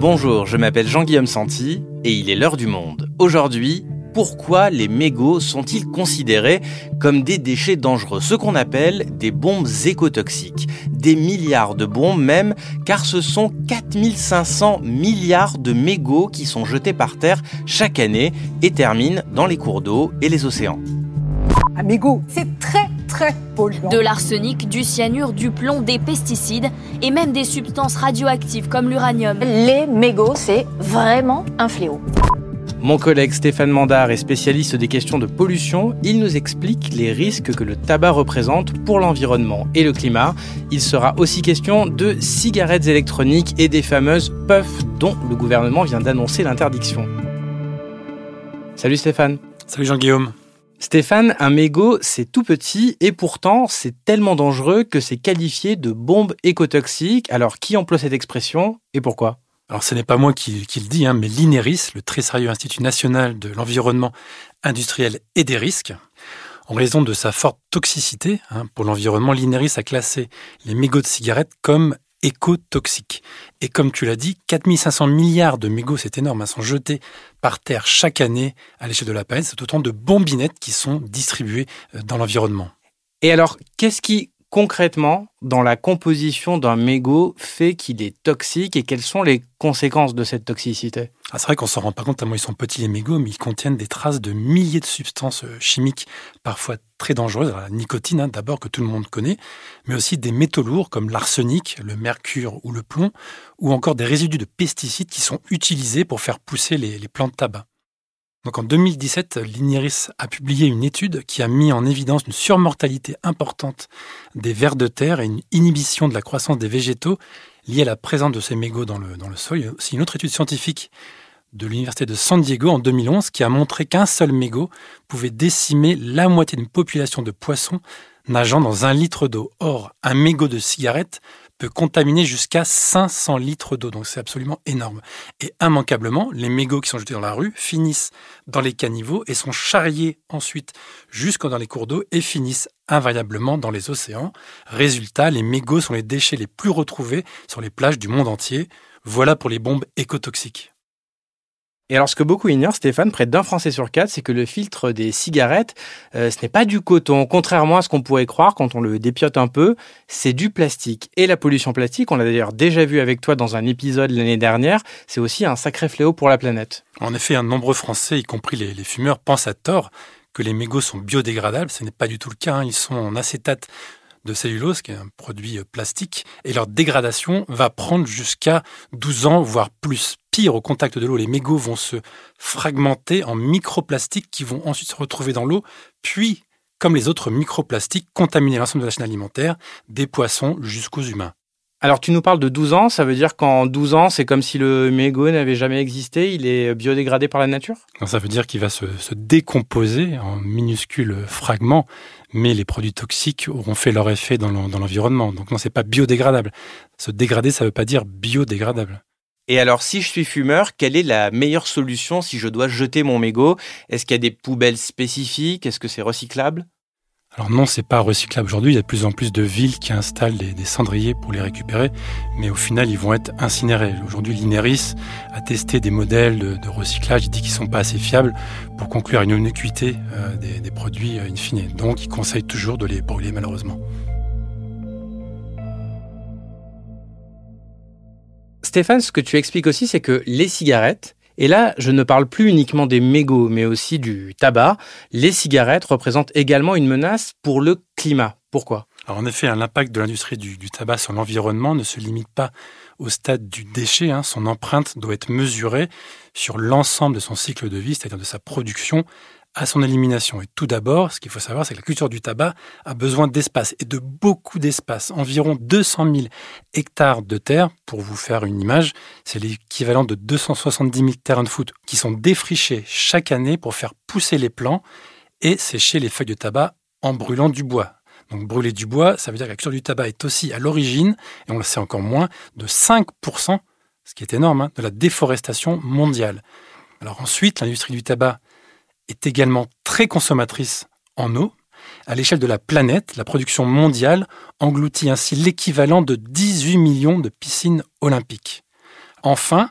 Bonjour, je m'appelle Jean-Guillaume Santi et il est l'heure du monde. Aujourd'hui, pourquoi les mégots sont-ils considérés comme des déchets dangereux, ce qu'on appelle des bombes écotoxiques Des milliards de bombes même, car ce sont 4500 milliards de mégots qui sont jetés par terre chaque année et terminent dans les cours d'eau et les océans. Mégot, c'est très très polluant. De l'arsenic, du cyanure, du plomb, des pesticides et même des substances radioactives comme l'uranium. Les mégots, c'est vraiment un fléau. Mon collègue Stéphane Mandard est spécialiste des questions de pollution. Il nous explique les risques que le tabac représente pour l'environnement et le climat. Il sera aussi question de cigarettes électroniques et des fameuses puffs dont le gouvernement vient d'annoncer l'interdiction. Salut Stéphane. Salut Jean-Guillaume. Stéphane, un mégot, c'est tout petit et pourtant c'est tellement dangereux que c'est qualifié de bombe écotoxique. Alors qui emploie cette expression et pourquoi? Alors ce n'est pas moi qui, le dis, hein, mais l'INERIS, le très sérieux Institut national de l'environnement industriel et des risques. En raison de sa forte toxicité hein, pour l'environnement, l'INERIS a classé les mégots de cigarettes comme écotoxiques. Et comme tu l'as dit, 4500 milliards de mégots, c'est énorme, hein, sont jetés par terre chaque année à l'échelle de la planète. C'est autant de bombinettes qui sont distribuées euh, dans l'environnement. Et alors, qu'est-ce qui concrètement, dans la composition d'un mégot, fait qu'il est toxique et quelles sont les conséquences de cette toxicité? Ah, C'est vrai qu'on s'en rend pas compte tellement ils sont petits les mégots, mais ils contiennent des traces de milliers de substances euh, chimiques, parfois très dangereuses. la nicotine, hein, d'abord, que tout le monde connaît, mais aussi des métaux lourds comme l'arsenic, le mercure ou le plomb, ou encore des résidus de pesticides qui sont utilisés pour faire pousser les, les plantes de tabac. Donc en 2017, l'INIRIS a publié une étude qui a mis en évidence une surmortalité importante des vers de terre et une inhibition de la croissance des végétaux liée à la présence de ces mégots dans le, dans le sol. Il y a aussi une autre étude scientifique de l'Université de San Diego en 2011 qui a montré qu'un seul mégot pouvait décimer la moitié d'une population de poissons nageant dans un litre d'eau. Or, un mégot de cigarette peut contaminer jusqu'à 500 litres d'eau. Donc c'est absolument énorme. Et immanquablement, les mégots qui sont jetés dans la rue finissent dans les caniveaux et sont charriés ensuite jusque dans les cours d'eau et finissent invariablement dans les océans. Résultat, les mégots sont les déchets les plus retrouvés sur les plages du monde entier. Voilà pour les bombes écotoxiques. Et alors, ce que beaucoup ignorent, Stéphane, près d'un Français sur quatre, c'est que le filtre des cigarettes, euh, ce n'est pas du coton. Contrairement à ce qu'on pourrait croire quand on le dépiote un peu, c'est du plastique. Et la pollution plastique, on l'a d'ailleurs déjà vu avec toi dans un épisode l'année dernière, c'est aussi un sacré fléau pour la planète. En effet, un nombreux Français, y compris les, fumeurs, pensent à tort que les mégots sont biodégradables. Ce n'est pas du tout le cas. Hein. Ils sont en acétate de cellulose, qui est un produit euh, plastique, et leur dégradation va prendre jusqu'à 12 ans, voire plus. Au contact de l'eau, les mégots vont se fragmenter en microplastiques qui vont ensuite se retrouver dans l'eau, puis, comme les autres microplastiques, contaminer l'ensemble de la chaîne alimentaire, des poissons jusqu'aux humains. Alors tu nous parles de 12 ans, ça veut dire qu'en 12 ans, c'est comme si le mégot n'avait jamais existé, il est biodégradé par la nature? Ça veut dire qu'il va se, décomposer en minuscules fragments, mais les produits toxiques auront fait leur effet dans l'environnement. Donc non, c'est pas biodégradable. Se dégrader, ça veut pas dire biodégradable. Et alors, si je suis fumeur, quelle est la meilleure solution si je dois jeter mon mégot? Est-ce qu'il y a des poubelles spécifiques? Est-ce que c'est recyclable? Alors non, c'est pas recyclable aujourd'hui. Il y a de plus en plus de villes qui installent des, cendriers pour les récupérer, mais au final, ils vont être incinérés. Aujourd'hui, l'INERIS a testé des modèles de, recyclage. Il dit qu'ils sont pas assez fiables pour conclure une innocuité euh, des, produits euh, in fine. Donc, il conseille toujours de les brûler, malheureusement. Stéphane, ce que tu expliques aussi, c'est que les cigarettes, et là, je ne parle plus uniquement des mégots, mais aussi du tabac. Les cigarettes représentent également une menace pour le climat. Pourquoi? En effet, l'impact de l'industrie du, tabac sur l'environnement ne se limite pas au stade du déchet. Hein. Son empreinte doit être mesurée sur l'ensemble de son cycle de vie, c'est-à-dire de sa production à son élimination. Et tout d'abord, ce qu'il faut savoir, c'est que la culture du tabac a besoin d'espace et de beaucoup d'espace. Environ 200 000 hectares de terre, pour vous faire une image, c'est l'équivalent de 270 000 terrains de foot qui sont défrichés chaque année pour faire pousser les plants et sécher les feuilles de tabac en brûlant du bois. Donc brûler du bois, ça veut dire que la culture du tabac est aussi à l'origine, et on le sait encore moins, de 5%, ce qui est énorme, hein, de la déforestation mondiale. Alors ensuite, l'industrie du tabac est également très consommatrice en eau. À l'échelle de la planète, la production mondiale engloutit ainsi l'équivalent de 18 millions de piscines olympiques. Enfin,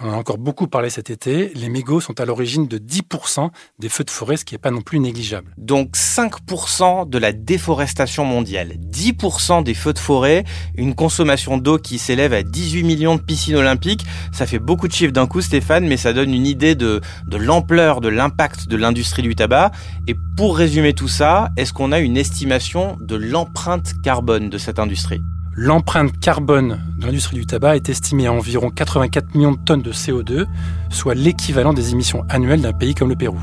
on a encore beaucoup parlé cet été, les mégots sont à l'origine de 10% des feux de forêt, ce qui n'est pas non plus négligeable. Donc 5% de la déforestation mondiale, 10% des feux de forêt, une consommation d'eau qui s'élève à 18 millions de piscines olympiques. Ça fait beaucoup de chiffres d'un coup Stéphane, mais ça donne une idée de l'ampleur, de l'impact de l'industrie du tabac. Et pour résumer tout ça, est-ce qu'on a une estimation de l'empreinte carbone de cette industrie? L'empreinte carbone de l'industrie du tabac est estimée à environ 84 millions de tonnes de CO2, soit l'équivalent des émissions annuelles d'un pays comme le Pérou.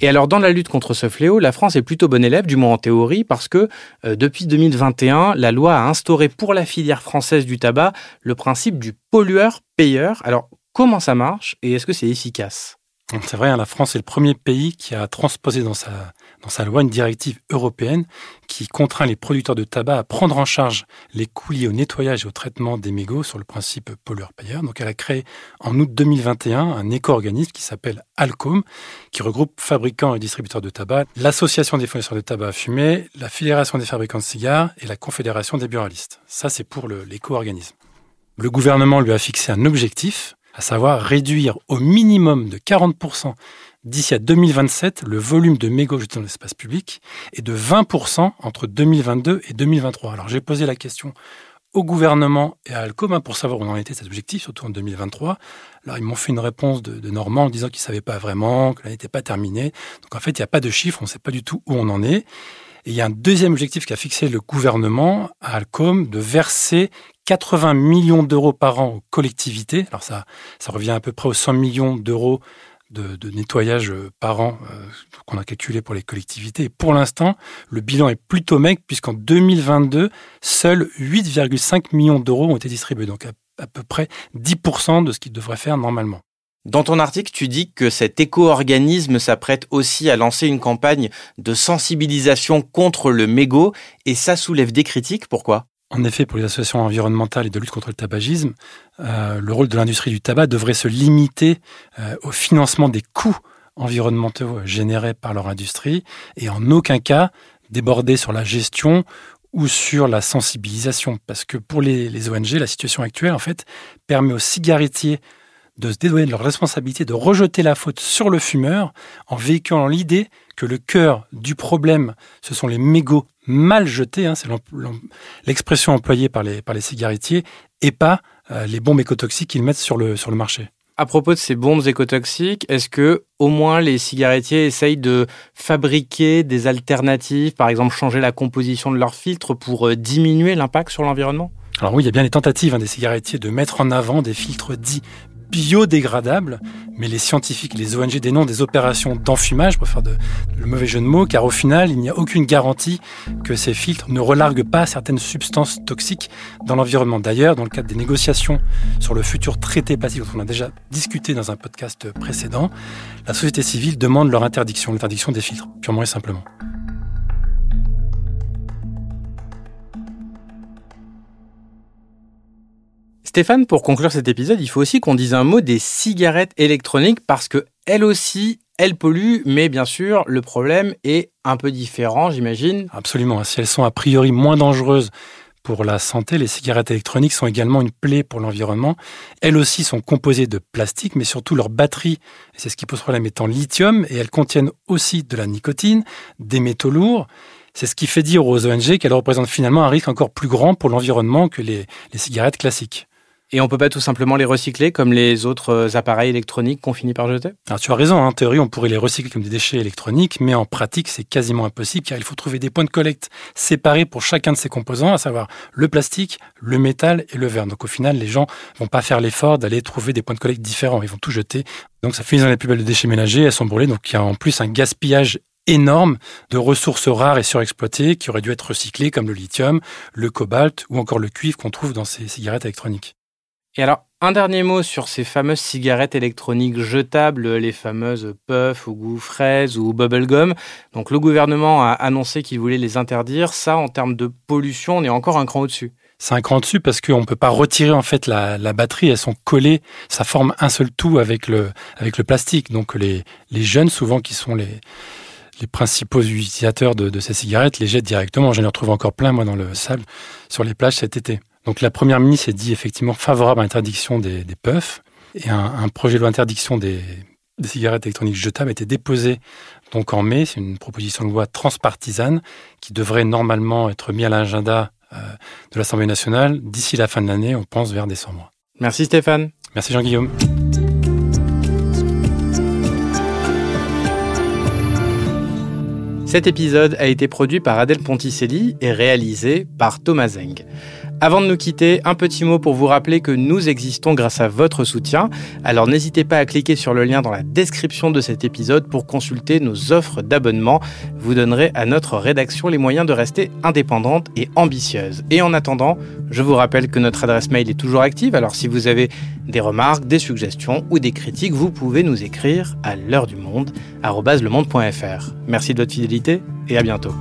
Et alors dans la lutte contre ce fléau, la France est plutôt bonne élève, du moins en théorie, parce que euh, depuis 2021, la loi a instauré pour la filière française du tabac le principe du pollueur-payeur. Alors comment ça marche et est-ce que c'est efficace? C'est vrai, hein, la France est le premier pays qui a transposé dans sa, dans sa loi une directive européenne qui contraint les producteurs de tabac à prendre en charge les coûts liés au nettoyage et au traitement des mégots sur le principe pollueur-payeur. Donc elle a créé en août 2021 un éco-organisme qui s'appelle Alcom, qui regroupe fabricants et distributeurs de tabac, l'association des fournisseurs de tabac à fumer, la fédération des fabricants de cigares et la confédération des buralistes. Ça, c'est pour l'éco-organisme. Le gouvernement lui a fixé un objectif à savoir réduire au minimum de 40% d'ici à 2027 le volume de mégots jetés dans l'espace public et de 20% entre 2022 et 2023. Alors j'ai posé la question au gouvernement et à Alcom hein, pour savoir où en était cet objectif, surtout en 2023. Alors ils m'ont fait une réponse de, Normand en disant qu'ils ne savaient pas vraiment, que l'année n'était pas terminée. Donc en fait, il n'y a pas de chiffres, on ne sait pas du tout où on en est. Et il y a un deuxième objectif qu'a fixé le gouvernement à Alcom de verser 80 millions d'euros par an aux collectivités. Alors ça, ça revient à peu près aux 100 millions d'euros de, nettoyage euh, par an euh, qu'on a calculé pour les collectivités. Et pour l'instant, le bilan est plutôt maigre puisqu'en 2022, seuls 8,5 millions d'euros ont été distribués, donc à, à peu près 10% de ce qu'ils devraient faire normalement. Dans ton article, tu dis que cet éco-organisme s'apprête aussi à lancer une campagne de sensibilisation contre le mégot et ça soulève des critiques. Pourquoi? En effet, pour les associations environnementales et de lutte contre le tabagisme, euh, le rôle de l'industrie du tabac devrait se limiter euh, au financement des coûts environnementaux générés par leur industrie et en aucun cas déborder sur la gestion ou sur la sensibilisation. Parce que pour les, les ONG, la situation actuelle, en fait, permet aux cigarettiers de se dédouaner de leur responsabilité, de rejeter la faute sur le fumeur en véhiculant l'idée que le cœur du problème, ce sont les mégots mal jetés, hein, c'est l'expression employée par les, par les cigarettiers, et pas euh, les bombes écotoxiques qu'ils mettent sur le, sur le marché. À propos de ces bombes écotoxiques, est-ce que au moins les cigarettiers essayent de fabriquer des alternatives, par exemple changer la composition de leur filtre pour euh, diminuer l'impact sur l'environnement? Alors oui, il y a bien les tentatives hein, des cigarettiers de mettre en avant des filtres dits biodégradables, mais les scientifiques les ONG dénoncent des opérations d'enfumage, pour faire le mauvais jeu de mots, car au final, il n'y a aucune garantie que ces filtres ne relarguent pas certaines substances toxiques dans l'environnement. D'ailleurs, dans le cadre des négociations sur le futur traité plastique dont on a déjà discuté dans un podcast précédent, la société civile demande leur interdiction, l'interdiction des filtres, purement et simplement. Stéphane, pour conclure cet épisode, il faut aussi qu'on dise un mot des cigarettes électroniques parce que elles aussi, elles polluent, mais bien sûr, le problème est un peu différent, j'imagine. Absolument. Si elles sont a priori moins dangereuses pour la santé, les cigarettes électroniques sont également une plaie pour l'environnement. Elles aussi sont composées de plastique, mais surtout leur batterie, c'est ce qui pose problème, est en lithium, et elles contiennent aussi de la nicotine, des métaux lourds. C'est ce qui fait dire aux ONG qu'elles représentent finalement un risque encore plus grand pour l'environnement que les cigarettes classiques. Et on peut pas tout simplement les recycler comme les autres euh, appareils électroniques qu'on finit par jeter? Alors tu as raison, en théorie on pourrait les recycler comme des déchets électroniques, mais en pratique c'est quasiment impossible car il faut trouver des points de collecte séparés pour chacun de ces composants, à savoir le plastique, le métal et le verre. Donc au final les gens vont pas faire l'effort d'aller trouver des points de collecte différents, ils vont tout jeter. Donc ça fait une des plus belles de déchets ménagers, elles sont brûlées, donc il y a en plus un gaspillage énorme de ressources rares et surexploitées qui auraient dû être recyclées comme le lithium, le cobalt ou encore le cuivre qu'on trouve dans ces cigarettes électroniques. Et alors, un dernier mot sur ces fameuses cigarettes électroniques jetables, les fameuses puff ou goût fraise ou bubblegum. Donc le gouvernement a annoncé qu'il voulait les interdire. Ça, en termes de pollution, on est encore un cran au-dessus. C'est un cran au-dessus parce qu'on ne peut pas retirer en fait la, batterie, elles sont collées, ça forme un seul tout avec le, avec le plastique. Donc les, les jeunes, souvent qui sont les, les principaux utilisateurs de, ces cigarettes, les jettent directement. J'en ai retrouvé encore plein moi dans le sable sur les plages cet été. Donc la première ministre s'est dit effectivement favorable à l'interdiction des, puffs et un, projet de loi d'interdiction des, cigarettes électroniques jetables a été déposé donc en mai. C'est une proposition de loi transpartisane qui devrait normalement être mise à l'agenda euh, de l'Assemblée nationale d'ici la fin de l'année, on pense vers décembre. Merci Stéphane. Merci Jean-Guillaume. Cet épisode a été produit par Adèle Ponticelli et réalisé par Thomas Zeng. Avant de nous quitter, un petit mot pour vous rappeler que nous existons grâce à votre soutien. Alors n'hésitez pas à cliquer sur le lien dans la description de cet épisode pour consulter nos offres d'abonnement. Vous donnerez à notre rédaction les moyens de rester indépendante et ambitieuse. Et en attendant, je vous rappelle que notre adresse mail est toujours active. Alors si vous avez des remarques, des suggestions ou des critiques, vous pouvez nous écrire à l'heure du monde, @lemonde.fr. Merci de votre fidélité et à bientôt.